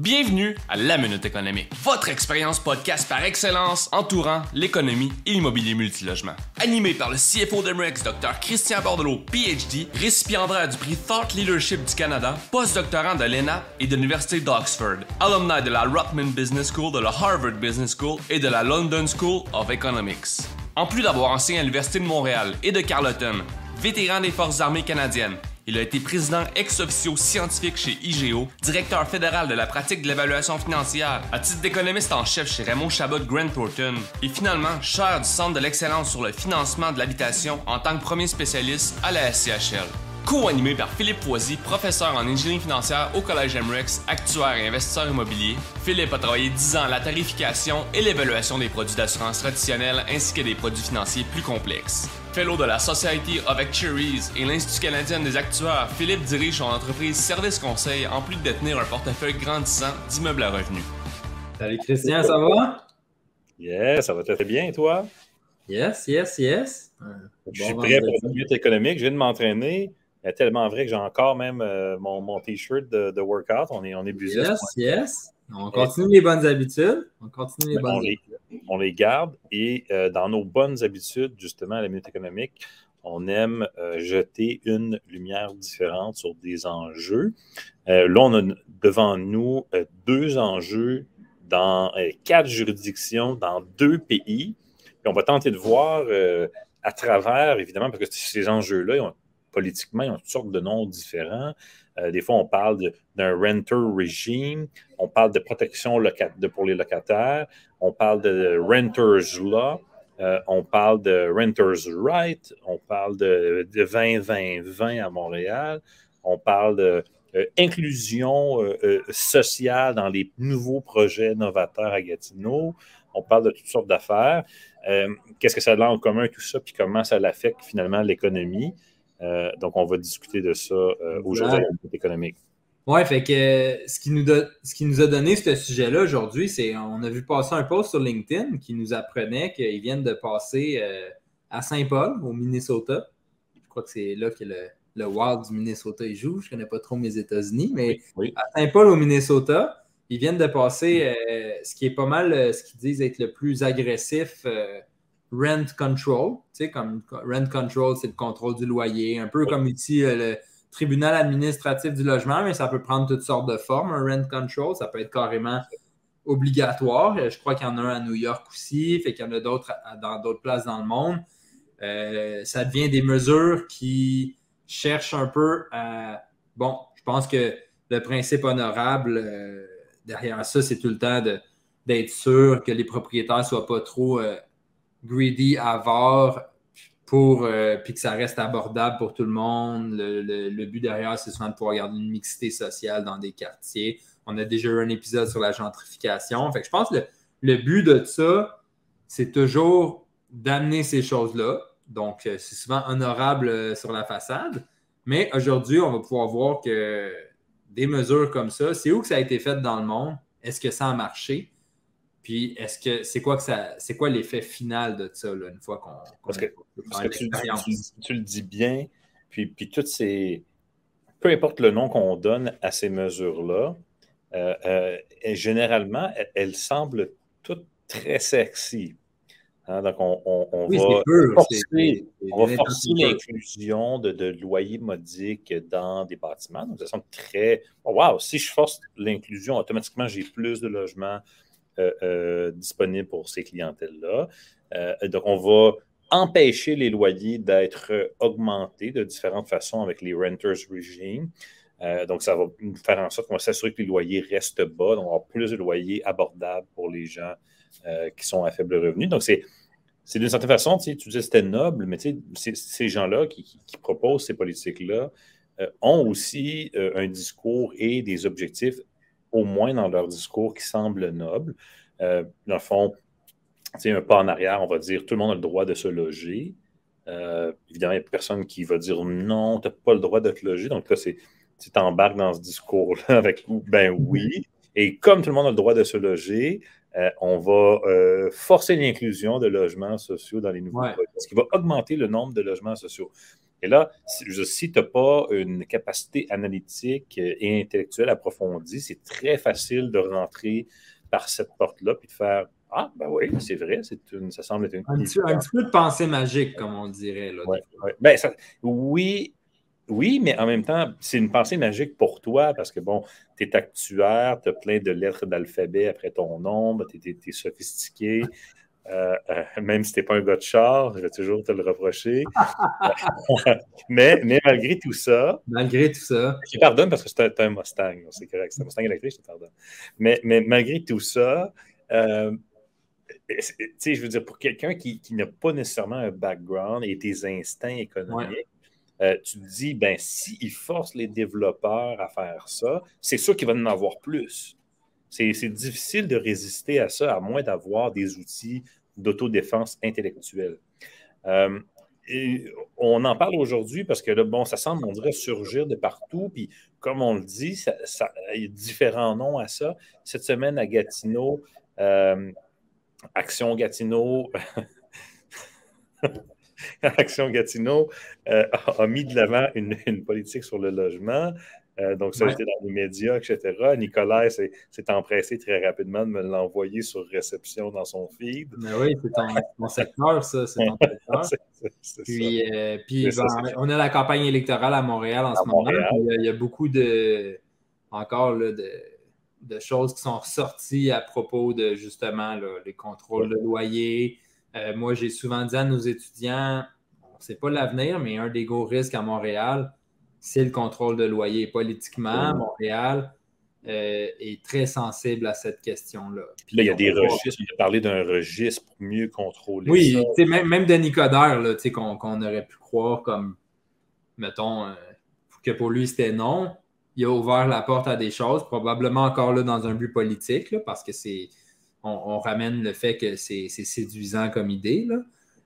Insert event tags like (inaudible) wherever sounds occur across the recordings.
Bienvenue à La Minute Économique, votre expérience podcast par excellence entourant l'économie et l'immobilier multilogement. Animé par le CFO d'Emrex, Dr Christian Bordelot, PhD, récipiendaire du prix Thought Leadership du Canada, postdoctorant de l'ENA et de l'Université d'Oxford, alumni de la Rotman Business School, de la Harvard Business School et de la London School of Economics. En plus d'avoir enseigné à l'Université de Montréal et de Carleton, vétéran des Forces armées canadiennes, il a été président ex officio scientifique chez IGO, directeur fédéral de la pratique de l'évaluation financière, à titre d'économiste en chef chez Raymond Chabot Grant Thornton, et finalement chair du Centre de l'excellence sur le financement de l'habitation en tant que premier spécialiste à la SCHL. Co-animé par Philippe Poisy, professeur en ingénierie financière au Collège MREX, actuaire et investisseur immobilier, Philippe a travaillé 10 ans à la tarification et l'évaluation des produits d'assurance traditionnels ainsi que des produits financiers plus complexes. Fellow de la Society of Actuaries et l'Institut canadien des actuaires, Philippe dirige son entreprise Service Conseil en plus de détenir un portefeuille grandissant d'immeubles à revenus. Salut Christian, ça va? Yes, ça va très bien, toi? Yes, yes, yes. je suis prêt pour la minute économique. Je viens de m'entraîner. Il est tellement vrai que j'ai encore même euh, mon, mon t-shirt de, workout. On est, on est Yes, yes. On continue les bonnes habitudes. On continue les bonnes habitudes on les garde et euh, dans nos bonnes habitudes, justement, à la minute économique, on aime euh, jeter une lumière différente sur des enjeux. Euh, là, on a devant nous deux enjeux dans quatre juridictions, dans deux pays. Et on va tenter de voir à travers, évidemment, parce que ces enjeux-là, politiquement, ils ont toutes sortes de noms différents. Euh, des fois, on parle d'un renter regime, on parle de protection de, pour les locataires, on parle de renters law, euh, on parle de renters right, on parle de, 20-20-20 à Montréal, on parle de euh, inclusion sociale dans les nouveaux projets novateurs à Gatineau, on parle de toutes sortes d'affaires. Qu'est-ce que ça a en commun tout ça, puis comment ça l'affecte finalement l'économie? Euh, donc, on va discuter de ça euh, aujourd'hui économique. Oui, fait que euh, ce qui, nous ce qui nous a donné ce sujet-là aujourd'hui, c'est on a vu passer un post sur LinkedIn qui nous apprenait qu'ils viennent de passer à Saint-Paul, au Minnesota. Je crois que c'est là que le, le Wild du Minnesota il joue. Je ne connais pas trop mes États-Unis, mais à Saint-Paul, au Minnesota, ils viennent de passer ce qui est pas mal ce qu'ils disent être le plus agressif rent control. Tu sais, comme rent control, c'est le contrôle du loyer, un peu comme ici euh, le tribunal administratif du logement, mais ça peut prendre toutes sortes de formes, un rent control. Ça peut être carrément obligatoire. Je crois qu'il y en a un à New York aussi, fait qu'il y en a d'autres dans d'autres places dans le monde. Euh, ça devient des mesures qui cherchent un peu à. Bon, je pense que le principe honorable euh, derrière ça, c'est tout le temps d'être sûr que les propriétaires ne soient pas trop greedy, avare, pour, euh, puis que ça reste abordable pour tout le monde. Le, but derrière, c'est souvent de pouvoir garder une mixité sociale dans des quartiers. On a déjà eu un épisode sur la gentrification. Je pense que le, but de ça, c'est toujours d'amener ces choses-là. Donc, euh, c'est souvent honorable euh, sur la façade. Mais aujourd'hui, on va pouvoir voir que des mesures comme ça, c'est où que ça a été fait dans le monde? Est-ce que ça a marché? Puis, est-ce que c'est quoi que ça, c'est quoi l'effet final de ça, une fois qu'on. parce que, tu, le dis bien, puis, puis toutes ces. Peu importe le nom qu'on donne à ces mesures-là, euh, euh, généralement, elles, semblent toutes très sexy. Hein, donc, on, va forcer, l'inclusion de, de, loyers modiques dans des bâtiments. Donc, ça semble très. Oh, wow, si je force l'inclusion, automatiquement, j'ai plus de logements, disponible pour ces clientèles-là. Euh, donc, on va empêcher les loyers d'être augmentés de différentes façons avec les renters regime. donc, ça va faire en sorte qu'on va s'assurer que les loyers restent bas, donc on avoir plus de loyers abordables pour les gens qui sont à faible revenu. Donc, c'est, d'une certaine façon, tu, disais que c'était noble, mais ces gens-là qui, proposent ces politiques-là ont aussi un discours et des objectifs au moins dans leur discours qui semble noble. Euh, dans le fond, un pas en arrière, on va dire tout le monde a le droit de se loger. Euh, évidemment, il n'y a personne qui va dire non, tu n'as pas le droit de te loger. Donc là, c'est tu t'embarques dans ce discours-là (laughs) avec ben oui. Et comme tout le monde a le droit de se loger, euh, on va forcer l'inclusion de logements sociaux dans les nouveaux projets, ce qui va augmenter le nombre de logements sociaux. Et là, si, tu n'as pas une capacité analytique et intellectuelle approfondie, c'est très facile de rentrer par cette porte-là puis de faire Ah, ben oui, c'est vrai, une, ça semble être une. Un petit, un peu de pensée magique, comme on dirait. Là, Ben, oui, oui, mais en même temps, c'est une pensée magique pour toi parce que, bon, tu es actuaire, tu as plein de lettres d'alphabet après ton nom, tu es, sophistiqué. Euh, euh, même si tu n'es pas un gars de char, je vais toujours te le reprocher. (laughs) mais, mais malgré tout ça. Malgré tout ça. Je te pardonne parce que c'est un, Mustang, c'est correct. C'est un Mustang électrique, je te pardonne. Mais, mais malgré tout ça, euh, je veux dire, pour quelqu'un qui, qui n'a pas nécessairement un background et des instincts économiques, euh, tu te dis, ben, s'il force les développeurs à faire ça, c'est sûr qu'il va en avoir plus. C'est difficile de résister à ça, à moins d'avoir des outils d'autodéfense intellectuelle. Euh, on en parle aujourd'hui parce que là, bon, ça semble, on dirait, surgir de partout. Puis, comme on le dit, il y a différents noms à ça. Cette semaine, à Gatineau, euh, Action Gatineau, (laughs) Action Gatineau euh, a mis de l'avant une, politique sur le logement. Euh, donc, ça a été dans les médias, etc. Nicolas s'est empressé très rapidement de me l'envoyer sur réception dans son feed. Mais oui, c'est (laughs) ton, secteur, ça. C'est ton secteur. (laughs) puis, euh, puis ben, on a la campagne électorale à Montréal en ce moment. Il y, a beaucoup de, encore là, de, de, choses qui sont ressorties à propos de justement les contrôles de loyer, euh, moi, j'ai souvent dit à nos étudiants, c'est pas l'avenir, mais un des gros risques à Montréal, c'est le contrôle de loyer. Politiquement, Montréal euh, est très sensible à cette question-là. Puis là, il y a des registres. Il a parlé d'un registre pour mieux contrôler oui, ça. Même, même Denis Coderre, qu'on aurait pu croire comme, mettons, euh, que pour lui, c'était non. Il a ouvert la porte à des choses, probablement encore là dans un but politique, parce que c'est on, ramène le fait que c'est séduisant comme idée. Là.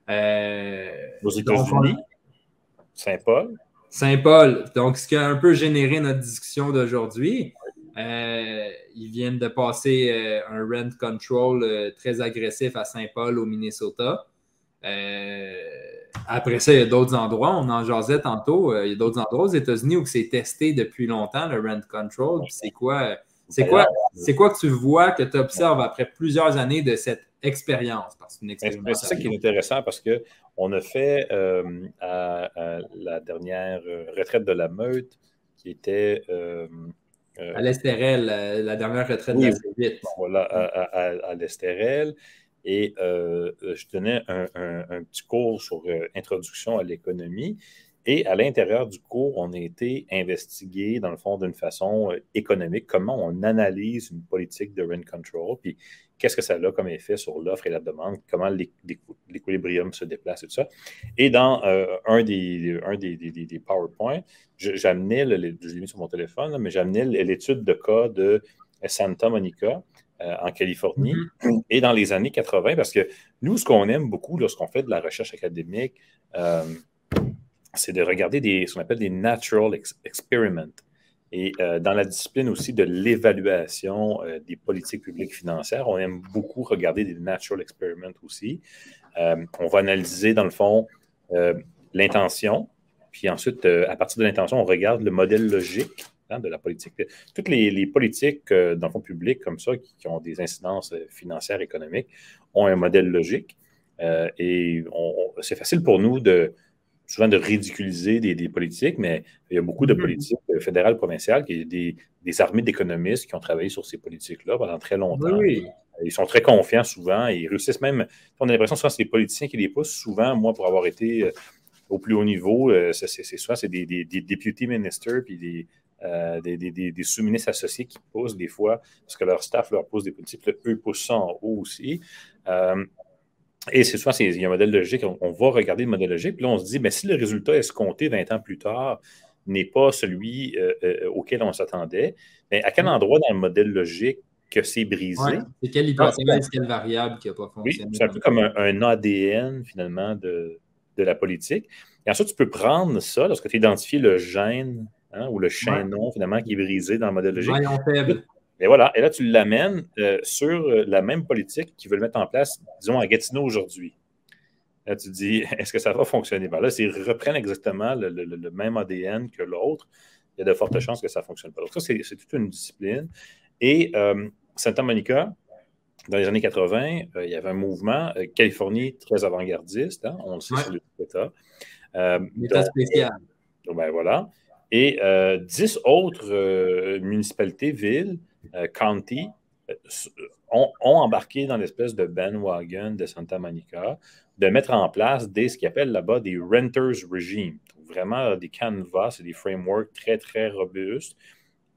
Euh, Aux États-Unis, Saint-Paul. Saint-Paul. Donc, ce qui a un peu généré notre discussion d'aujourd'hui, euh, ils viennent de passer euh, un rent control très agressif à Saint-Paul au Minnesota. après ça, il y a d'autres endroits, on en jasait tantôt, il y a d'autres endroits aux États-Unis où c'est testé depuis longtemps, le rent control. C'est quoi? C'est quoi, c'est quoi que tu vois, que tu observes après plusieurs années de cette expérience? C'est ça qui est intéressant parce qu'on a fait euh, à, la dernière euh, retraite de la meute qui était. Euh, à l'Estérel, la dernière retraite de la C8. Voilà, à, l'Estérel. Et je donnais un, un, petit cours sur introduction à l'économie. Et à l'intérieur du cours, on a été investigué, dans le fond, d'une façon euh, économique, comment on analyse une politique de rent control, puis qu'est-ce que ça a comme effet sur l'offre et la demande, comment l'équilibrium se déplace et tout ça? Et dans euh, un, des, un des, des, PowerPoint, j'amenais, je l'ai mis sur mon téléphone, mais j'amenais l'étude de cas de Santa Monica, euh, en Californie mm-hmm. et dans les années 80, parce que nous, ce qu'on aime beaucoup lorsqu'on fait de la recherche académique, c'est de regarder des, ce qu'on appelle des natural experiments. Et euh, dans la discipline aussi de l'évaluation euh, des politiques publiques financières, on aime beaucoup regarder des natural experiments aussi. Euh, on va analyser, dans le fond, l'intention, puis ensuite, à partir de l'intention, on regarde le modèle logique hein, de la politique. Toutes les, politiques, dans le fond public, comme ça, qui, ont des incidences financières, économiques, ont un modèle logique. et c'est facile pour nous de, souvent de ridiculiser des, politiques, mais il y a beaucoup de mm-hmm. politiques euh, fédérales, provinciales, qui, des, des armées d'économistes qui ont travaillé sur ces politiques-là pendant très longtemps. Ils sont très confiants souvent et ils réussissent même. On a l'impression que c'est les politiciens qui les poussent. Souvent, moi, pour avoir été euh, au plus haut niveau, euh, c'est souvent c'est des, des, des deputy ministers puis des, des, sous-ministres associés qui poussent des fois, parce que leur staff leur pose des politiques, eux poussent ça en haut aussi. Et c'est souvent, il y a un modèle logique, on, va regarder le modèle logique, puis là, on se dit, mais si le résultat escompté 20 ans plus tard n'est pas celui euh, euh, auquel on s'attendait, mais à quel mm. endroit dans le modèle logique que c'est brisé? c'est quelle hypothèse, quelle variable qui n'a pas fonctionné? Oui, c'est un peu comme un, ADN, finalement, de, la politique. Et ensuite, tu peux prendre ça, lorsque tu identifies le gène hein, ou le chaînon, finalement, qui est brisé dans le modèle logique. faible. Et voilà, et là, tu l'amènes euh, sur euh, la même politique qu'ils veulent mettre en place, disons, à Gatineau aujourd'hui. Là, tu dis, (laughs) est-ce que ça va fonctionner? Ben là, s'ils reprennent exactement le, même ADN que l'autre, il y a de fortes chances que ça ne fonctionne pas. Donc, ça, c'est toute une discipline. Et euh, Santa Monica, dans les années 80, euh, il y avait un mouvement, euh, Californie très avant-gardiste, hein, on le sait sur États. État spécial. ben voilà. Et dix autres municipalités, villes, county, ont, embarqué dans l'espèce de bandwagon de Santa Monica de mettre en place des, ce qu'ils appellent là-bas des renters regime. Vraiment des canvas et des frameworks très, très robustes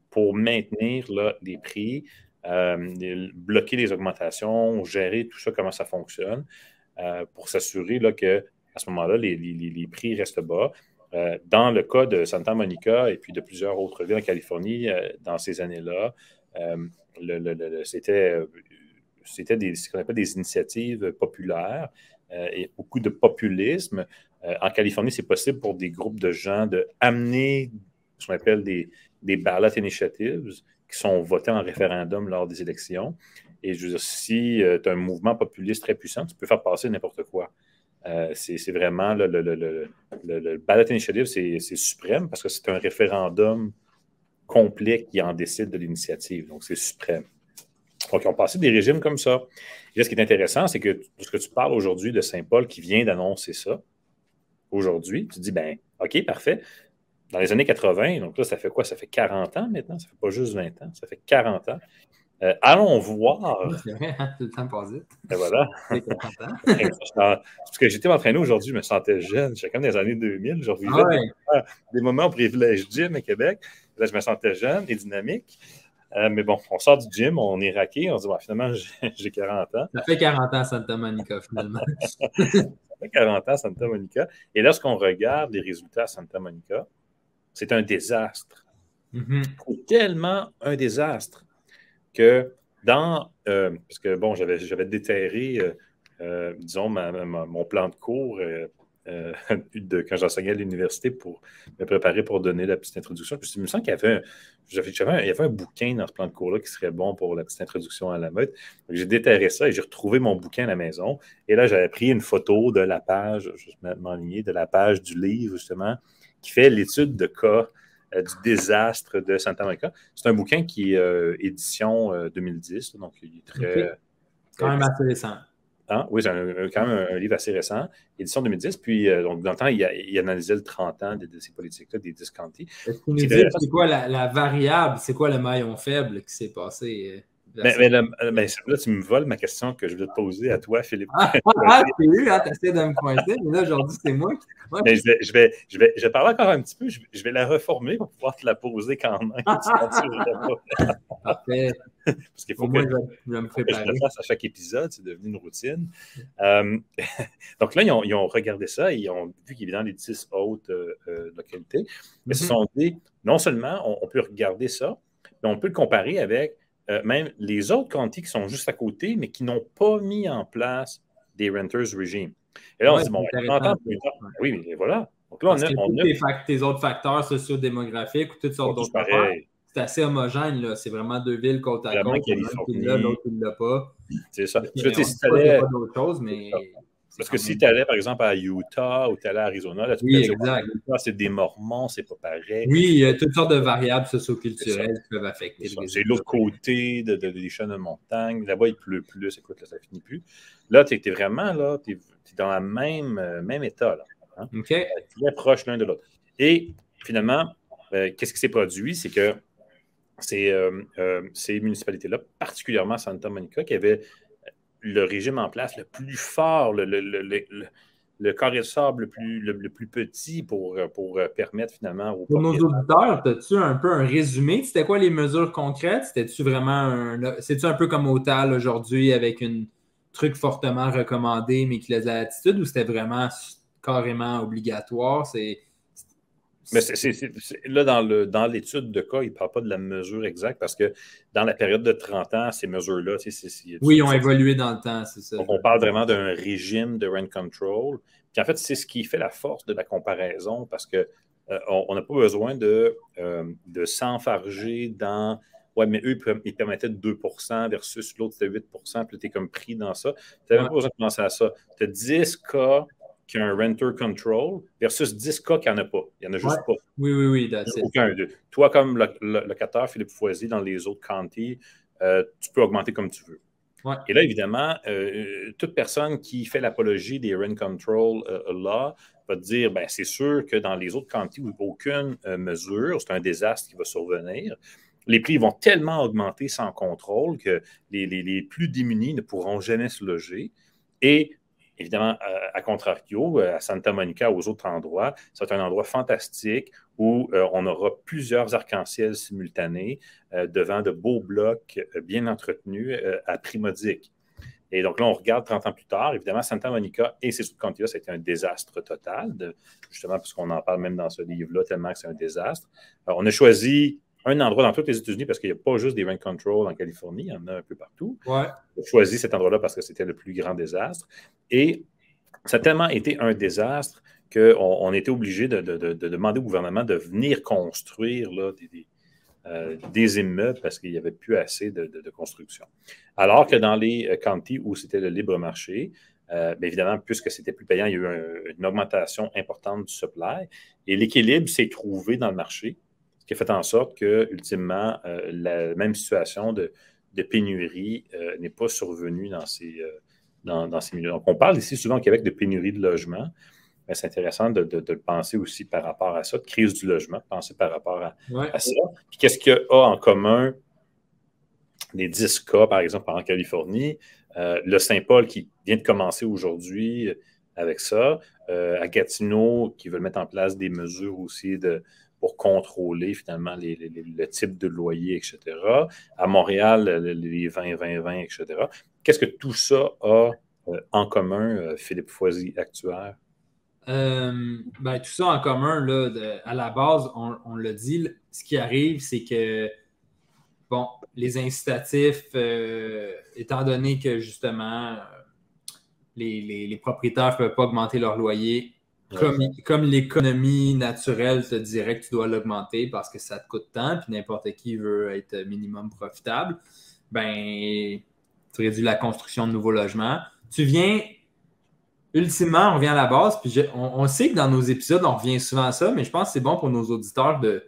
pour maintenir là, des prix, euh, bloquer les augmentations, gérer tout ça, comment ça fonctionne, euh, pour s'assurer qu'à ce moment-là, les, prix restent bas. Euh, dans le cas de Santa Monica et puis de plusieurs autres villes en Californie, dans ces années-là, c'était c'était ce qu'on appelle des initiatives populaires euh, et beaucoup de populisme. Euh, en Californie, c'est possible pour des groupes de gens de amener ce qu'on appelle des, des ballot initiatives qui sont votés en référendum lors des élections. Et je veux dire, si euh, tu as un mouvement populiste très puissant, tu peux faire passer n'importe quoi. c'est vraiment le, le, le, le ballot initiative, c'est suprême parce que c'est un référendum complet qui en décide de l'initiative. Donc, c'est suprême. Donc, ils ont passé des régimes comme ça. Et ce qui est intéressant, c'est que ce que tu parles aujourd'hui de Saint-Paul qui vient d'annoncer ça, aujourd'hui, tu dis, ben, OK, parfait. Dans les années 80, donc là, ça fait quoi? Ça fait 40 ans maintenant? Ça fait pas juste 20 ans, ça fait 40 ans. Euh, allons voir. Vrai, hein? le temps passe vite. Et voilà. (laughs) Parce que j'étais entraîné aujourd'hui, je me sentais jeune. J'étais comme dans les années 2000. Je revivais ah des, moments gym à Québec. Là, je me sentais jeune et dynamique. Euh, mais bon, on sort du gym, on est raqué, on se dit, finalement, (laughs) j'ai 40 ans. Ça fait 40 ans à Santa Monica, finalement. (laughs) ça fait 40 ans à Santa Monica. Et lorsqu'on regarde les résultats à Santa Monica, c'est un désastre. Mm-hmm. C'est tellement un désastre que dans. Euh, parce que, bon, j'avais déterré, euh, disons, mon plan de cours euh, (laughs) de, quand j'enseignais à l'université pour me préparer pour donner la petite introduction. Puis, il me semble qu'il y avait un, il y avait un bouquin dans ce plan de cours-là qui serait bon pour la petite introduction à la mode. J'ai déterré ça et j'ai retrouvé mon bouquin à la maison. Et là, j'avais pris une photo de la page, je vais m'enligner, de la page du livre, justement, qui fait l'étude de cas euh, du désastre de Santa Monica. C'est un bouquin qui est euh, édition 2010, donc il est très. Quand même assez récent. Hein? Oui, c'est quand même un, livre assez récent, édition 2010. Puis, euh, donc, dans le temps, il, il analysait le 30 ans de, ces politiques-là, des discounties. C'est quoi la, variable, c'est quoi le maillon faible qui s'est passé? Mais, mais, là, tu me voles ma question que je vais te poser à toi, Philippe. Ah, (laughs) ah c'est eu, hein, essayé de me pointer, mais là, aujourd'hui, c'est moi qui. Mais je, vais, je, vais, je, vais, je vais parler encore un petit peu, je, vais la reformer pour pouvoir te la poser quand même. (laughs) (laughs) Parfait. Parce qu'il faut que, je, me préparer. je le fasse à chaque épisode, c'est devenu une routine. Euh, donc là, ils ont, ils ont, regardé ça et ils ont vu qu'il y avait dans les 10 hautes euh, euh, localités. Mais ce mm-hmm. sont dit, non seulement on, on, peut regarder ça, mais on peut le comparer avec euh, même les autres counties qui sont juste à côté, mais qui n'ont pas mis en place des renters regime. Et là, on se dit, bon, on plus tard. Oui, mais voilà. Donc là, on a. On a... tes autres facteurs sociodémographiques ou toutes sortes d'autres facteurs, c'est assez homogène. C'est vraiment deux villes côte à côte. L'un qui l'a, l'autre qui ne l'a pas. C'est ça. Je veux dire, si tu choses, mais. Parce que si tu allais, par exemple, à Utah ou tu allais à Arizona, là, tu oui, peux c'est des Mormons, c'est pas pareil. Oui, il y a toutes sortes de variables socioculturelles qui peuvent affecter. C'est l'autre côté de, des chaînes de montagne. Là-bas, il pleut plus. Écoute, là, ça finit plus. Là, tu es, vraiment là, tu es, dans le même, euh, même état. Là, hein. Très proche l'un de l'autre. Et finalement, euh, qu'est-ce qui s'est produit? C'est que ces, euh, ces municipalités-là, particulièrement Santa Monica, qui avaient le régime en place le plus fort, le, le, le, le carré de sable le plus, le, plus petit pour, pour permettre finalement aux Pour nos auditeurs, as-tu un peu un résumé? C'était quoi les mesures concrètes? C'était-tu vraiment un. C'est-tu un peu comme Otal aujourd'hui avec un truc fortement recommandé mais qui laisse la latitude ou c'était vraiment carrément obligatoire? C'est mais là, dans, l'étude de cas, il ne parle pas de la mesure exacte parce que dans la période de 30 ans, ces mesures-là. Oui, ils ont évolué dans le temps, c'est ça. Donc, on parle vraiment d'un régime de rent control. Puis en fait, c'est ce qui fait la force de la comparaison parce qu'on euh, n'a pas besoin de, euh, de s'enfarger dans. Ouais, mais eux, ils permettaient 2% versus l'autre, c'était 8% puis tu es comme pris dans ça. Tu n'avais pas besoin de penser à ça. Tu as 10 cas qui a un renter control versus 10 cas qui n'en a pas. Il n'y en a juste pas. Oui, oui, oui. Aucun d'eux. Toi, comme locataire, Philippe Foisy, dans les autres counties, euh, tu peux augmenter comme tu veux. Et là, évidemment, euh, toute personne qui fait l'apologie des rent control euh, law va te dire ben, c'est sûr que dans les autres counties où aucune mesure, c'est un désastre qui va survenir. Les prix vont tellement augmenter sans contrôle que les, les plus démunis ne pourront jamais se loger. Et évidemment, à contrario, à Santa Monica, aux autres endroits, c'est un endroit fantastique où euh, on aura plusieurs arcs-en-ciel simultanés euh, devant de beaux blocs euh, bien entretenus à prix modique. Et donc là, on regarde 30 ans plus tard, évidemment, Santa Monica et ses été un désastre total, justement parce qu'on en parle même dans ce livre-là, tellement que c'est un désastre. on a choisi un endroit dans tous les États-Unis parce qu'il n'y a pas juste des rent control en Californie, il y en a un peu partout. Ouais. On a choisi cet endroit-là parce que c'était le plus grand désastre. Et ça a tellement été un désastre qu'on on était obligé de, demander au gouvernement de venir construire là, des, euh, des, immeubles parce qu'il n'y avait plus assez de, construction. Alors que dans les euh, counties où c'était le libre marché, euh, bien évidemment, puisque c'était plus payant, il y a eu une augmentation importante du supply et l'équilibre s'est trouvé dans le marché qui a fait en sorte que, ultimement, euh, la même situation de, pénurie euh, n'est pas survenue dans ces, euh, dans, ces milieux. Donc, on parle ici souvent au Québec de pénurie de logement. Mais c'est intéressant de, le penser aussi par rapport à ça, de crise du logement, de penser par rapport à, ça. Puis qu'est-ce qu'il y a en commun les 10 cas, par exemple, en Californie, le Saint-Paul qui vient de commencer aujourd'hui avec ça, à Gatineau qui veut mettre en place des mesures aussi de, pour contrôler finalement le type de loyer, etc. À Montréal, les 20, 20, 20, etc. Qu'est-ce que tout ça a euh, en commun, euh, Philippe Foisy, actuaire? Euh, ben, tout ça en commun, là, à la base, on, l'a dit, ce qui arrive, c'est que, bon, les incitatifs, étant donné que justement, les, les propriétaires ne peuvent pas augmenter leur loyer, comme, l'économie naturelle te dirait que tu dois l'augmenter parce que ça te coûte tant, puis n'importe qui veut être minimum profitable, ben, tu réduis la construction de nouveaux logements. Tu viens, ultimement, on revient à la base, puis on, sait que dans nos épisodes, on revient souvent à ça, mais je pense que c'est bon pour nos auditeurs de,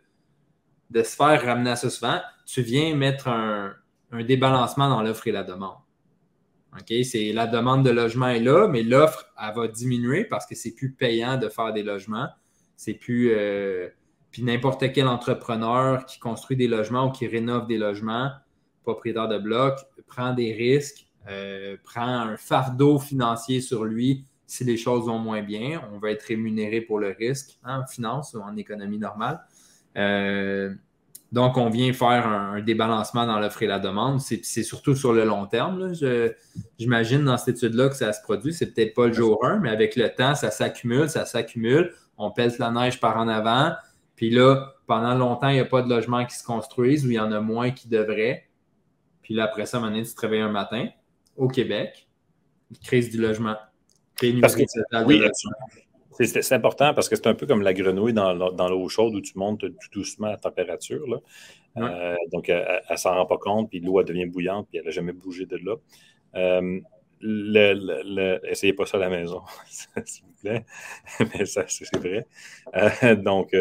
de se faire ramener à ça souvent. Tu viens mettre un débalancement dans l'offre et la demande. C'est la demande de logement est là, mais l'offre, elle va diminuer parce que c'est plus payant de faire des logements. C'est plus. Euh, puis n'importe quel entrepreneur qui construit des logements ou qui rénove des logements, propriétaire de bloc, prend des risques, euh, prend un fardeau financier sur lui si les choses vont moins bien. On va être rémunéré pour le risque hein, en finance ou en économie normale. Euh, donc, on vient faire un, débalancement dans l'offre et la demande. C'est surtout sur le long terme. J'imagine dans cette étude-là que ça se produit. C'est peut-être pas le jour 1, mais avec le temps, ça s'accumule, ça s'accumule. On pèse la neige par en avant. Puis là, pendant longtemps, il n'y a pas de logements qui se construisent ou il y en a moins qui devraient. Puis là, après ça, à un moment donné, tu te réveilles un matin au Québec, crise du logement. Parce que, oui, c'est important parce que c'est un peu comme la grenouille dans, l'eau chaude où tu montes tout doucement la température. Là. Euh, donc, elle ne s'en rend pas compte, puis l'eau devient bouillante, puis elle n'a jamais bougé de là. Euh, essayez pas ça à la maison, (laughs) s'il vous plaît. (laughs) Mais ça, c'est vrai. Euh, donc,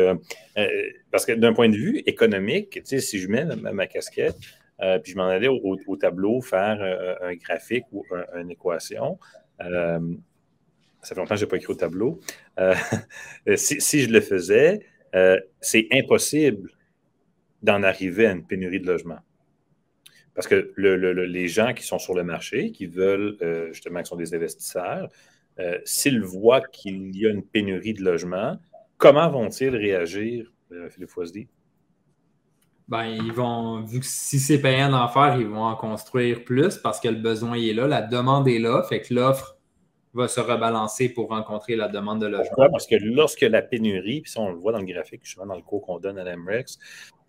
parce que d'un point de vue économique, si je mets ma, casquette, puis je m'en allais au, tableau faire un graphique ou une équation, ça fait longtemps que je n'ai pas écrit au tableau. Euh, (laughs) si, je le faisais, euh, c'est impossible d'en arriver à une pénurie de logements. Parce que les gens qui sont sur le marché, qui veulent, euh, justement, qui sont des investisseurs, s'ils voient qu'il y a une pénurie de logements, comment vont-ils réagir, Philippe Foisdy? Ben, ils vont, vu que si c'est payant d'en faire, ils vont en construire plus parce que le besoin est là, la demande est là, fait que l'offre va se rebalancer pour rencontrer la demande de logement. Pourquoi? Parce que lorsque la pénurie, puis ça on le voit dans le graphique, justement dans le cours qu'on donne à l'MREX,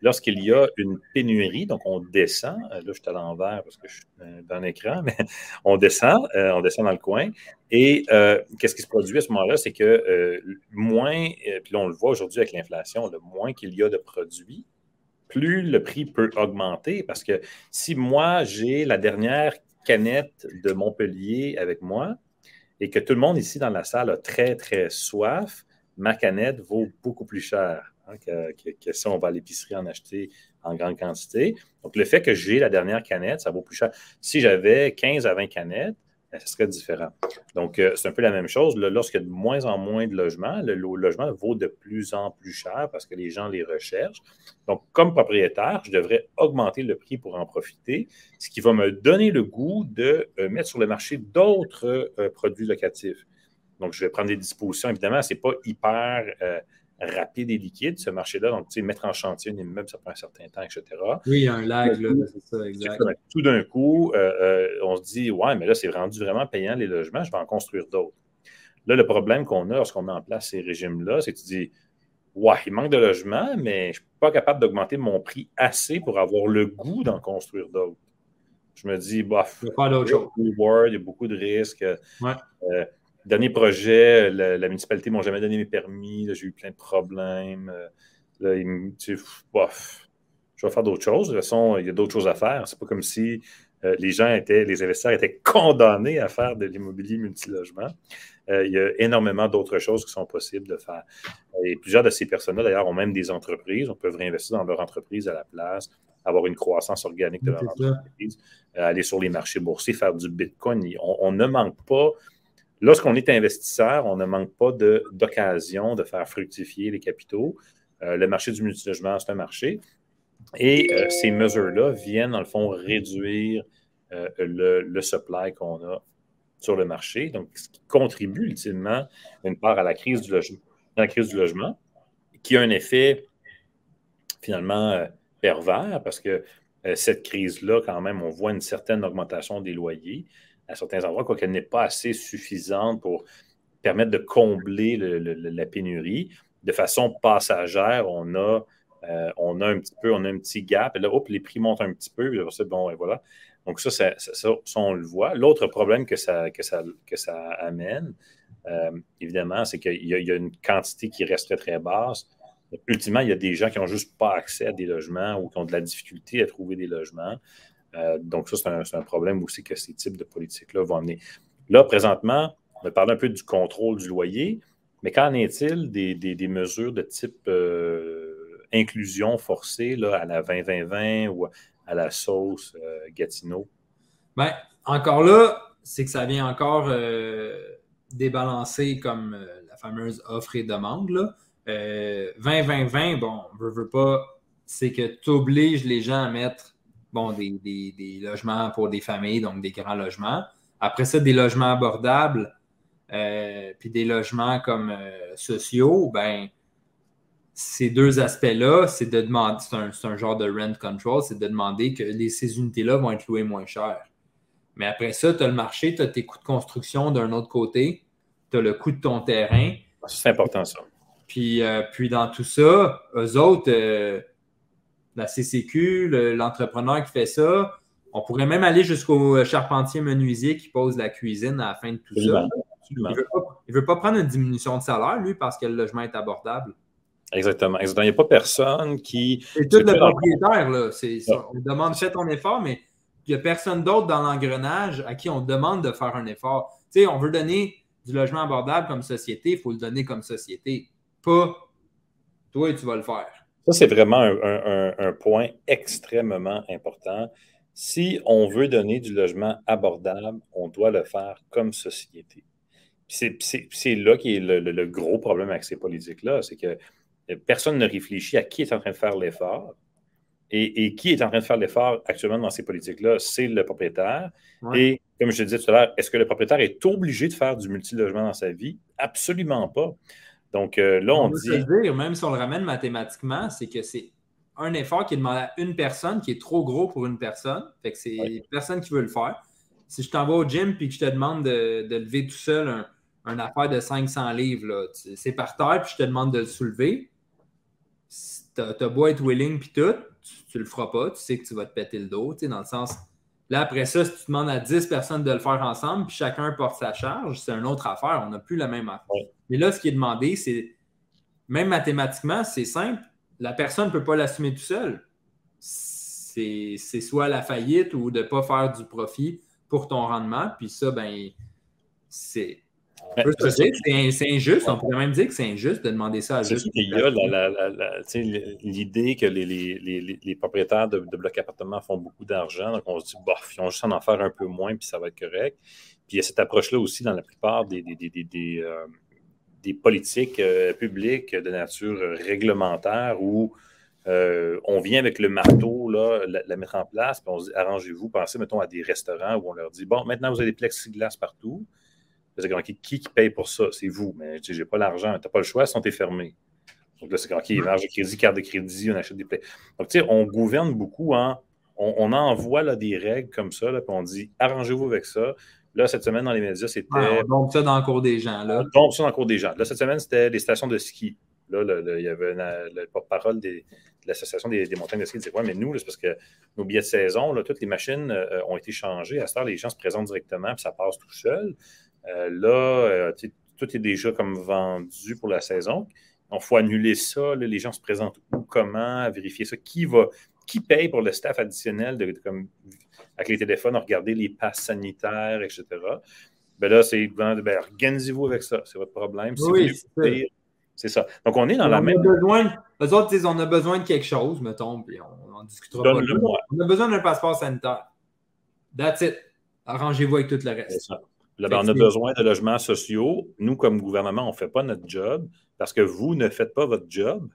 lorsqu'il y a une pénurie, donc on descend, euh, là je suis à l'envers parce que je suis dans l'écran, (laughs) mais on descend, euh, on descend dans le coin, et euh, qu'est-ce qui se produit à ce moment-là, c'est que moins, puis là on le voit aujourd'hui avec l'inflation, le moins qu'il y a de produits, plus le prix peut augmenter, parce que si moi j'ai la dernière canette de Montpellier avec moi, et que tout le monde ici dans la salle a très, très soif, ma canette vaut beaucoup plus cher hein, que, si on va à l'épicerie en acheter en grande quantité. Donc, le fait que j'ai la dernière canette, ça vaut plus cher. Si j'avais 15 à 20 canettes, ce serait différent. Donc, euh, c'est un peu la même chose. Lorsqu'il y a de moins en moins de logements, le logement vaut de plus en plus cher parce que les gens les recherchent. Donc, comme propriétaire, je devrais augmenter le prix pour en profiter, ce qui va me donner le goût de euh, mettre sur le marché d'autres euh, produits locatifs. Donc, je vais prendre des dispositions. Évidemment, ce n'est pas hyper rapide et liquide, ce marché-là. Donc, tu sais, mettre en chantier un immeuble, ça prend un certain temps, etc. Oui, un lag, là, c'est ça, exact. Tout d'un coup, euh, euh, on se dit, ouais, mais là, c'est rendu vraiment payant les logements, je vais en construire d'autres. Là, le problème qu'on a lorsqu'on met en place ces régimes-là, c'est que tu dis, ouais, il manque de logements, mais je ne suis pas capable d'augmenter mon prix assez pour avoir le goût d'en construire d'autres. Je me dis, bof, il y a beaucoup de risques. Ouais. Euh, Dernier projet, la, municipalité ne m'a jamais donné mes permis. J'ai eu plein de problèmes. Euh, là, je vais faire d'autres choses. De toute façon, il y a d'autres choses à faire. C'est pas comme si euh, les gens étaient, les investisseurs étaient condamnés à faire de l'immobilier multilogement. Euh, il y a énormément d'autres choses qui sont possibles de faire. Et plusieurs de ces personnes-là, d'ailleurs, ont même des entreprises. On peut réinvestir dans leur entreprise à la place, avoir une croissance organique de leur entreprise, aller sur les marchés boursiers, faire du Bitcoin. on ne manque pas Lorsqu'on est investisseur, on ne manque pas d'occasion de, faire fructifier les capitaux. Euh, le marché du multilogement, c'est un marché. Et euh, ces mesures-là viennent, dans le fond, réduire euh, le, supply qu'on a sur le marché. Donc, ce qui contribue ultimement, d'une part, à la crise du logement, la crise du logement, qui a un effet finalement pervers parce que cette crise-là, quand même, on voit une certaine augmentation des loyers à certains endroits, quoiqu'elle n'est pas assez suffisante pour permettre de combler la pénurie. De façon passagère, on a, euh, on a un petit peu, on a un petit gap. Et là, hop, les prix montent un petit peu. Bon, et voilà. Donc, ça, ça, on le voit. L'autre problème que ça, que ça, que ça amène, euh, évidemment, c'est qu'il y, a une quantité qui reste très, très basse. Ultimement, il y a des gens qui n'ont juste pas accès à des logements ou qui ont de la difficulté à trouver des logements. Euh, donc, ça, c'est un, problème aussi que ces types de politiques-là vont amener. Là, présentement, on va parler un peu du contrôle du loyer, mais qu'en est-il des, mesures de type euh, inclusion forcée là, à la 20-20-20 ou à la sauce euh, Gatineau? Bien, encore là, c'est que ça vient encore débalancer comme la fameuse offre et demande. 20-20-20, bon, on veut, veut pas, c'est que tu obliges les gens à mettre bon, des, logements pour des familles, donc des grands logements. Après ça, des logements abordables, euh, puis des logements comme euh, sociaux, ben, ces deux aspects-là, c'est de demander, c'est un, genre de rent control, c'est de demander que ces unités-là vont être louées moins cher. Mais après ça, tu as le marché, tu as tes coûts de construction d'un autre côté, tu as le coût de ton terrain. C'est important ça. Puis, euh, puis dans tout ça, eux autres, la CCQ, l'entrepreneur qui fait ça. On pourrait même aller jusqu'au charpentier menuisier qui pose la cuisine à la fin de tout ça. Il ne veut, pas prendre une diminution de salaire, lui, parce que le logement est abordable. Exactement. Il n'y a pas personne qui. C'est tout le propriétaire, là. On demande fais ton effort, mais il n'y a personne d'autre dans l'engrenage à qui on demande de faire un effort. Tu sais, on veut donner du logement abordable comme société, il faut le donner comme société. Pas toi et tu vas le faire. Ça, c'est vraiment un, point extrêmement important. Si on veut donner du logement abordable, on doit le faire comme société. C'est là qui est le, gros problème avec ces politiques-là, c'est que personne ne réfléchit à qui est en train de faire l'effort. Et, qui est en train de faire l'effort actuellement dans ces politiques-là, c'est le propriétaire. Et comme je te disais tout à l'heure, est-ce que le propriétaire est obligé de faire du multilogement dans sa vie? Absolument pas. Donc euh, là, on, dit. dire, même si on le ramène mathématiquement, c'est que c'est un effort qui demande à une personne qui est trop gros pour une personne. Fait que c'est personne qui veut le faire. Si je t'envoie au gym et que je te demande de, lever tout seul un, affaire de 500 livres, c'est par terre puis je te demande de le soulever. Tu as, beau être willing puis tout, tu, ne le feras pas. Tu sais que tu vas te péter le dos, dans le sens. Là, après ça, si tu demandes à 10 personnes de le faire ensemble, puis chacun porte sa charge, c'est une autre affaire. On n'a plus la même affaire. Mais là, ce qui est demandé, c'est, même mathématiquement, c'est simple. La personne ne peut pas l'assumer tout seul. C'est, soit la faillite ou de ne pas faire du profit pour ton rendement. Puis ça, ben, c'est, c'est injuste. On pourrait même dire que c'est injuste de demander ça à juste. Il y a l'idée que les, propriétaires de, blocs appartements font beaucoup d'argent. Donc, on se dit, bof, ils ont juste à en faire un peu moins, puis ça va être correct. Puis il y a cette approche-là aussi dans la plupart des, des, euh, politiques euh, publiques de nature réglementaire où euh, on vient avec le marteau, là, la, mettre en place, puis on se dit arrangez-vous, pensez, mettons, à des restaurants où on leur dit bon, maintenant vous avez des plexiglas partout. Qui, qui, paye pour ça? C'est vous. Mais je n'ai pas l'argent. Tu n'as pas le choix, sinon tu es fermé. Donc là, c'est OK, marge de crédit, carte de crédit, on achète des plaies. Donc, tu sais, on gouverne beaucoup en. On, envoie là, des règles comme ça, là, puis on dit arrangez-vous avec ça. Là, cette semaine, dans les médias, c'était. on ça dans le cours des gens. Là. On ça dans le cours des gens. Là, cette semaine, c'était les stations de ski. Là, il y avait le porte-parole de l'Association des, montagnes de ski qui disait Ouais, mais nous, c'est parce que nos billets de saison, là, toutes les machines euh, ont été changées. À ce temps, les gens se présentent directement, puis ça passe tout seul. Euh, là, euh, tout est déjà comme vendu pour la saison. Il faut annuler ça. les gens se présentent où, comment, vérifier ça. Qui va, qui paye pour le staff additionnel de, comme, avec les téléphones, regarder les passes sanitaires, etc. Ben là, c'est ben, organisez-vous avec ça. C'est votre problème. oui, c'est ça. Donc, on est dans la même. Besoin, eux autres, on a besoin de quelque chose, mettons, puis on en discutera pas. On a besoin d'un passeport sanitaire. That's it. Arrangez-vous avec tout le reste. Ben, on a besoin de logements sociaux. Nous, comme gouvernement, on ne fait pas notre job parce que vous ne faites pas votre job.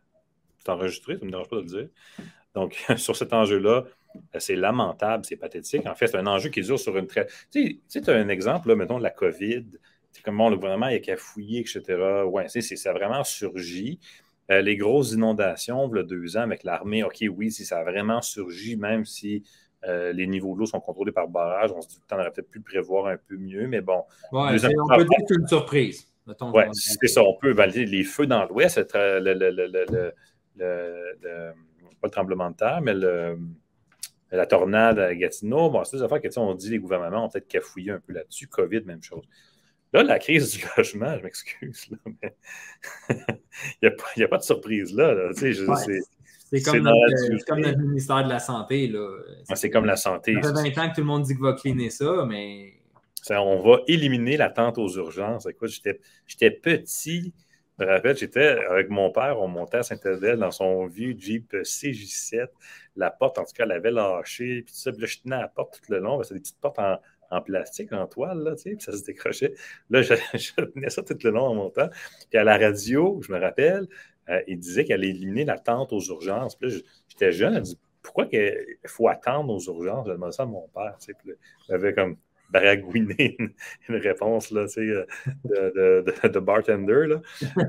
C'est enregistré, ça ne me dérange pas de le dire. Donc, (laughs) sur cet enjeu-là, euh, c'est lamentable, c'est pathétique. En fait, c'est un enjeu qui dure sur une très. Tu sais, tu as un exemple, là, mettons, de la COVID. C'est comme bon, le gouvernement a qu'à fouiller, etc. Oui, ça a vraiment surgi. Euh, les grosses inondations, il y a deux ans, avec l'armée, OK, oui, si ça a vraiment surgi, même si euh, les niveaux de l'eau sont contrôlés par barrage. On se dit qu'on aurait peut-être pu prévoir un peu mieux, mais bon. on peut dire que c'est une surprise. Oui, c'est ça. On peut valider les feux dans l'Ouest, le, le, pas le tremblement de terre, mais la tornade à Gatineau. Bon, c'est des affaires que on dit les gouvernements ont peut-être cafouillé un peu là-dessus. COVID, même chose. Là, la crise du logement, je m'excuse, mais (laughs) il n'y a, pas de surprise là. là. C'est comme, notre, ministère de la Santé. c'est comme la santé. Ça fait 20 ans que tout le monde dit qu'il va cleaner ça, mais. on va éliminer l'attente aux urgences. Écoute, j'étais petit. Je me rappelle, j'étais avec mon père, on montait à Saint-Adèle dans son vieux Jeep CJ7. La porte, en tout cas, elle avait lâché. Puis, ça, puis là, je tenais la porte tout le long. C'est des petites portes en, plastique, en toile, là, tu sais, puis ça se décrochait. Là, (laughs) je, tenais ça tout le long en montant. Puis à la radio, je me rappelle, euh, il disait qu'elle allait éliminer l'attente aux urgences. Puis là, j'étais jeune, elle dit Pourquoi il faut attendre aux urgences Je demandé ça à mon père. Tu j'avais comme baragouiné (laughs) une, réponse là, tu sais, euh, de, de, bartender. Là.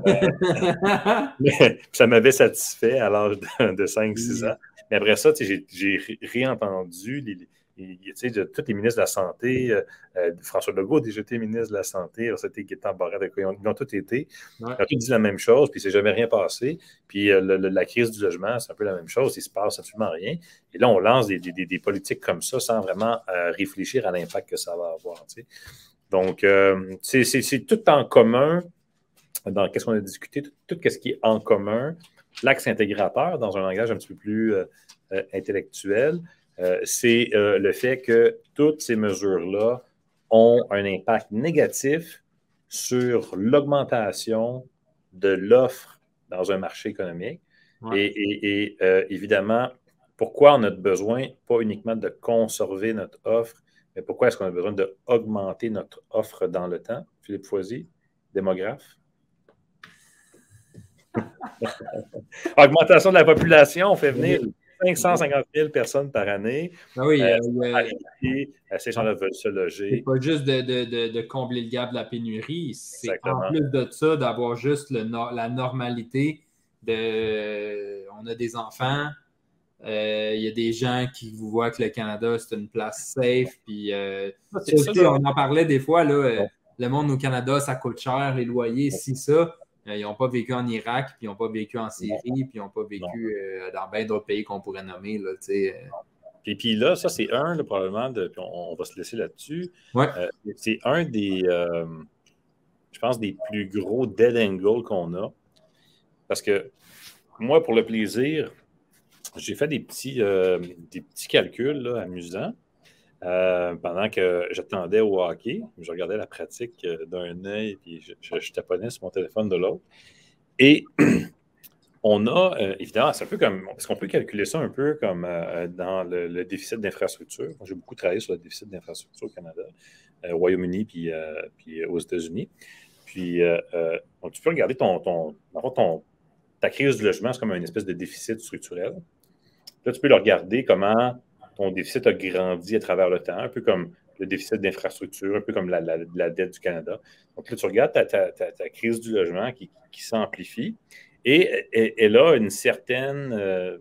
Euh, (laughs) ça m'avait satisfait à l'âge de, 5-6 ans. Mais après ça, j'ai réentendu les, de tous les ministres de la Santé, euh, euh, François Legault a déjà été ministre de la Santé, c'était Gaétan Barrette, ils ont, ils ont tous été. Ils ont tous dit la même chose, puis il ne s'est jamais rien passé. Puis euh, la crise du logement, c'est un peu la même chose, il ne se passe absolument rien. Et là, on lance des, politiques comme ça sans vraiment réfléchir à l'impact que ça va avoir. Donc, c'est tout en commun dans qu'est-ce qu'on a discuté, tout, ce qui est en commun, l'axe intégrateur dans un langage un petit peu plus intellectuel, c'est euh, le fait que toutes ces mesures-là ont un impact négatif sur l'augmentation de l'offre dans un marché économique. Et, euh, évidemment, pourquoi on a besoin, pas uniquement de conserver notre offre, mais pourquoi est-ce qu'on a besoin d'augmenter notre offre dans le temps? Philippe Foisy, démographe. (laughs) Augmentation de la population, on fait venir 550 000 personnes par année. Ah oui, euh, ces gens-là veulent se loger. C'est pas juste de, combler le gap de la pénurie, c'est en plus de ça d'avoir juste le, la normalité de on a des enfants, euh, il y a des gens qui vous voient que le Canada, c'est une place safe. Puis, euh, ah, on en parlait des fois, là, le monde au Canada, ça coûte cher, les loyers, si ça. Euh, ils n'ont pas vécu en Irak, puis ils n'ont pas vécu en Syrie, puis ils n'ont pas vécu euh, dans bien d'autres pays qu'on pourrait nommer. Là, euh. puis, puis là, ça, c'est un, probablement, de, puis on, va se laisser là-dessus. c'est un des, je pense, des plus gros dead angle qu'on a. Parce que moi, pour le plaisir, j'ai fait des petits, des petits calculs amusants. Pendant que j'attendais au hockey. Je regardais la pratique d'un œil, puis je, taponnais sur mon téléphone de l'autre. Et (clears throat) on a, évidemment, c'est un peu comme, est-ce qu'on peut calculer ça un peu comme dans le, déficit d'infrastructure? J'ai beaucoup travaillé sur le déficit d'infrastructure au Canada, au Royaume-Uni, puis, aux États-Unis. Puis, tu peux regarder ton, ta crise du logement, c'est comme une espèce de déficit structurel. Là, tu peux le regarder comment ton déficit a grandi à travers le temps, un peu comme le déficit d'infrastructure, un peu comme la, dette du Canada. Donc là, tu regardes ta, crise du logement qui, s'amplifie et, elle a une certaine, euh,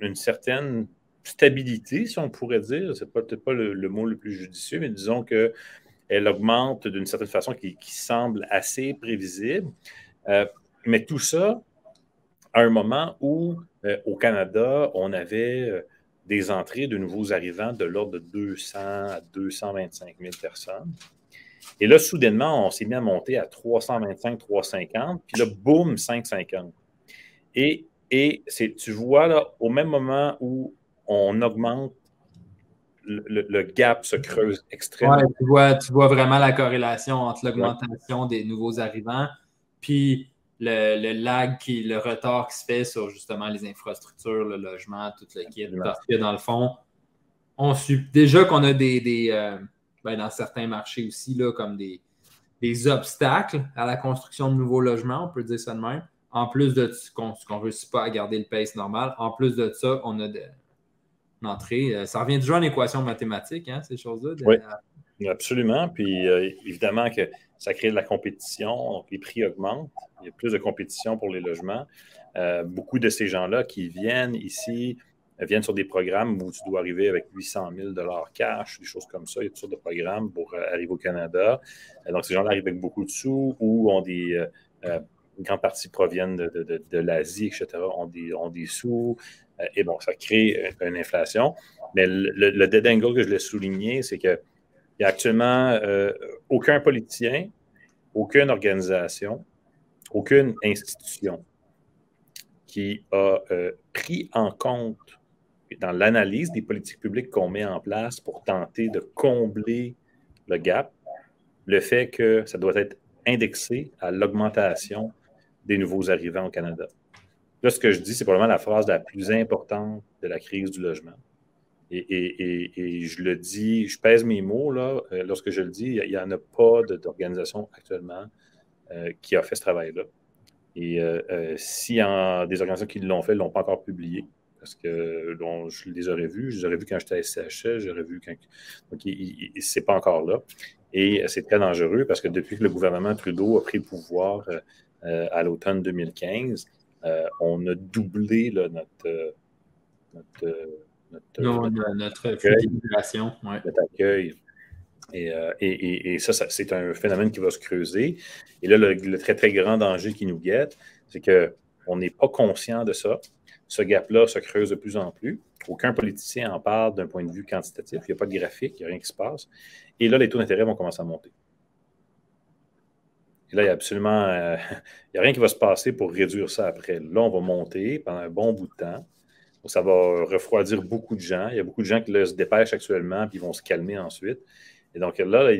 une certaine stabilité, si on pourrait dire. Ce n'est peut-être pas le, mot le plus judicieux, mais disons qu'elle augmente d'une certaine façon qui, semble assez prévisible. Euh, mais tout ça à un moment où, euh, au Canada, on avait des entrées de nouveaux arrivants de l'ordre de 200 à 225 000 personnes. Et là, soudainement, on s'est mis à monter à 325, 350, puis là, boum, 550. Et, et tu vois, là, au même moment où on augmente, le, gap se creuse extrêmement. Ouais, tu, vois, tu vois vraiment la corrélation entre l'augmentation des nouveaux arrivants, puis le, lag, qui, le retard qui se fait sur justement les infrastructures, le logement, tout le kit. Parce que dans le fond, on déjà qu'on a des, euh, ben, dans certains marchés aussi, là, comme des, des, obstacles à la construction de nouveaux logements, on peut dire ça de même. En plus de ce qu'on ne réussit pas à garder le pace normal, en plus de ça, on a de, une entrée. Euh, ça revient toujours en équation mathématique, hein, ces choses-là. Oui, absolument. Puis euh, évidemment que ça crée de la compétition, donc les prix augmentent, il y a plus de compétition pour les logements. Euh, beaucoup de ces gens-là qui viennent ici viennent sur des programmes où tu dois arriver avec 800 000 cash, des choses comme ça. Il y a toutes sortes de programmes pour euh, arriver au Canada. Euh, donc, ces gens-là arrivent avec beaucoup de sous ou ont des. une grande partie proviennent de, l'Asie, etc., ont des, ont des sous. et bon, ça crée une inflation. Mais le, le dead angle que je l'ai souligné, c'est que il n'y a actuellement euh, aucun politicien, aucune organisation, aucune institution qui a euh, pris en compte dans l'analyse des politiques publiques qu'on met en place pour tenter de combler le gap, le fait que ça doit être indexé à l'augmentation des nouveaux arrivants au Canada. Là, ce que je dis, c'est probablement la phrase la plus importante de la crise du logement. Et, je le dis, je pèse mes mots là, euh, lorsque je le dis, il n'y en a pas d'organisation actuellement euh, qui a fait ce travail-là. Et euh, a des organisations qui l'ont fait, ne l'ont pas encore publié. Parce que je les aurais vus, je les aurais vus quand j'étais à SCHL, j'aurais vu quand. Donc, ce n'est pas encore là. Et c'est très dangereux parce que depuis que le gouvernement Trudeau a pris pouvoir à l'automne 2015, on a doublé notre, notre notre, accueil. Notre accueil. Euh, et, et, ça, c'est un phénomène qui va se creuser. Et là, le, très, très grand danger qui nous guette, c'est qu'on n'est pas conscient de ça. Ce gap-là se creuse de plus en plus. Aucun politicien en parle d'un point de vue quantitatif. Il n'y a pas de graphique, il n'y a rien qui se passe. Et là, les taux d'intérêt vont commencer à monter. Et là, il n'y a absolument euh, (laughs) il y a rien qui va se passer pour réduire ça après. Là, on va monter pendant un bon bout de temps ça va refroidir beaucoup de gens. Il y a beaucoup de gens qui se dépêchent actuellement, puis vont se calmer ensuite. Et donc là,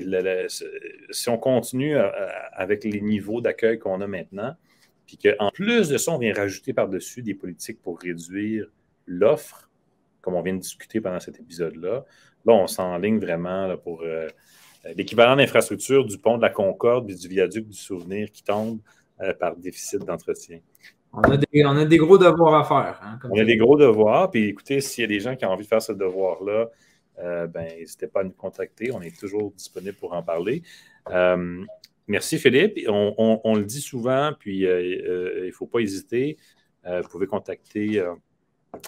si on continue euh, euh, avec les niveaux d'accueil qu'on a maintenant, puis qu'en plus de ça, on vient rajouter par-dessus des politiques pour réduire l'offre, comme on vient de discuter pendant cet épisode-là, là, on s'enligne vraiment pour euh, l'équivalent d'infrastructure du pont de la Concorde et du viaduc du Souvenir qui tombe par déficit d'entretien. On a, des, gros devoirs à faire. Hein, on a des gros devoirs. Puis écoutez, s'il y a des gens qui ont envie de faire ce devoir-là, euh, ben, n'hésitez pas à nous contacter. On est toujours disponible pour en parler. Euh, merci Philippe. On, le dit souvent, puis euh, il ne faut pas hésiter. vous pouvez contacter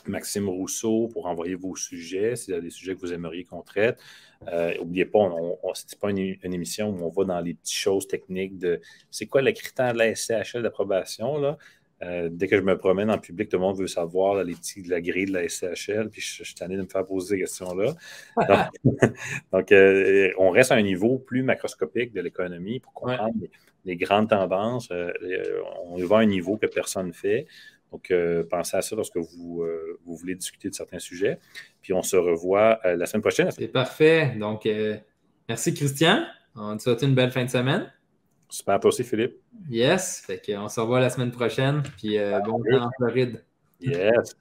Maxime Rousseau pour envoyer vos sujets, s'il y a des sujets que vous aimeriez qu'on traite. N'oubliez pas, on, ce n'est pas une, émission où on va dans les petites choses techniques de c'est quoi le critère de la SCHL d'approbation. Euh, dès que je me promène en public, tout le monde veut savoir les petits, la grille de la SCHL, puis je, suis tanné de me faire poser ces questions-là. (laughs) Donc, euh, on reste à un niveau plus macroscopique de l'économie pour comprendre les, grandes tendances. Euh, on va à un niveau que personne ne fait. Donc, pensez à ça lorsque vous, vous, voulez discuter de certains sujets. Puis on se revoit la semaine prochaine. C'est parfait. Donc, merci Christian. On te souhaite une belle fin de semaine. Super, toi aussi, Philippe. Yes. Fait on se revoit la semaine prochaine. Puis bon temps en Floride. Yes.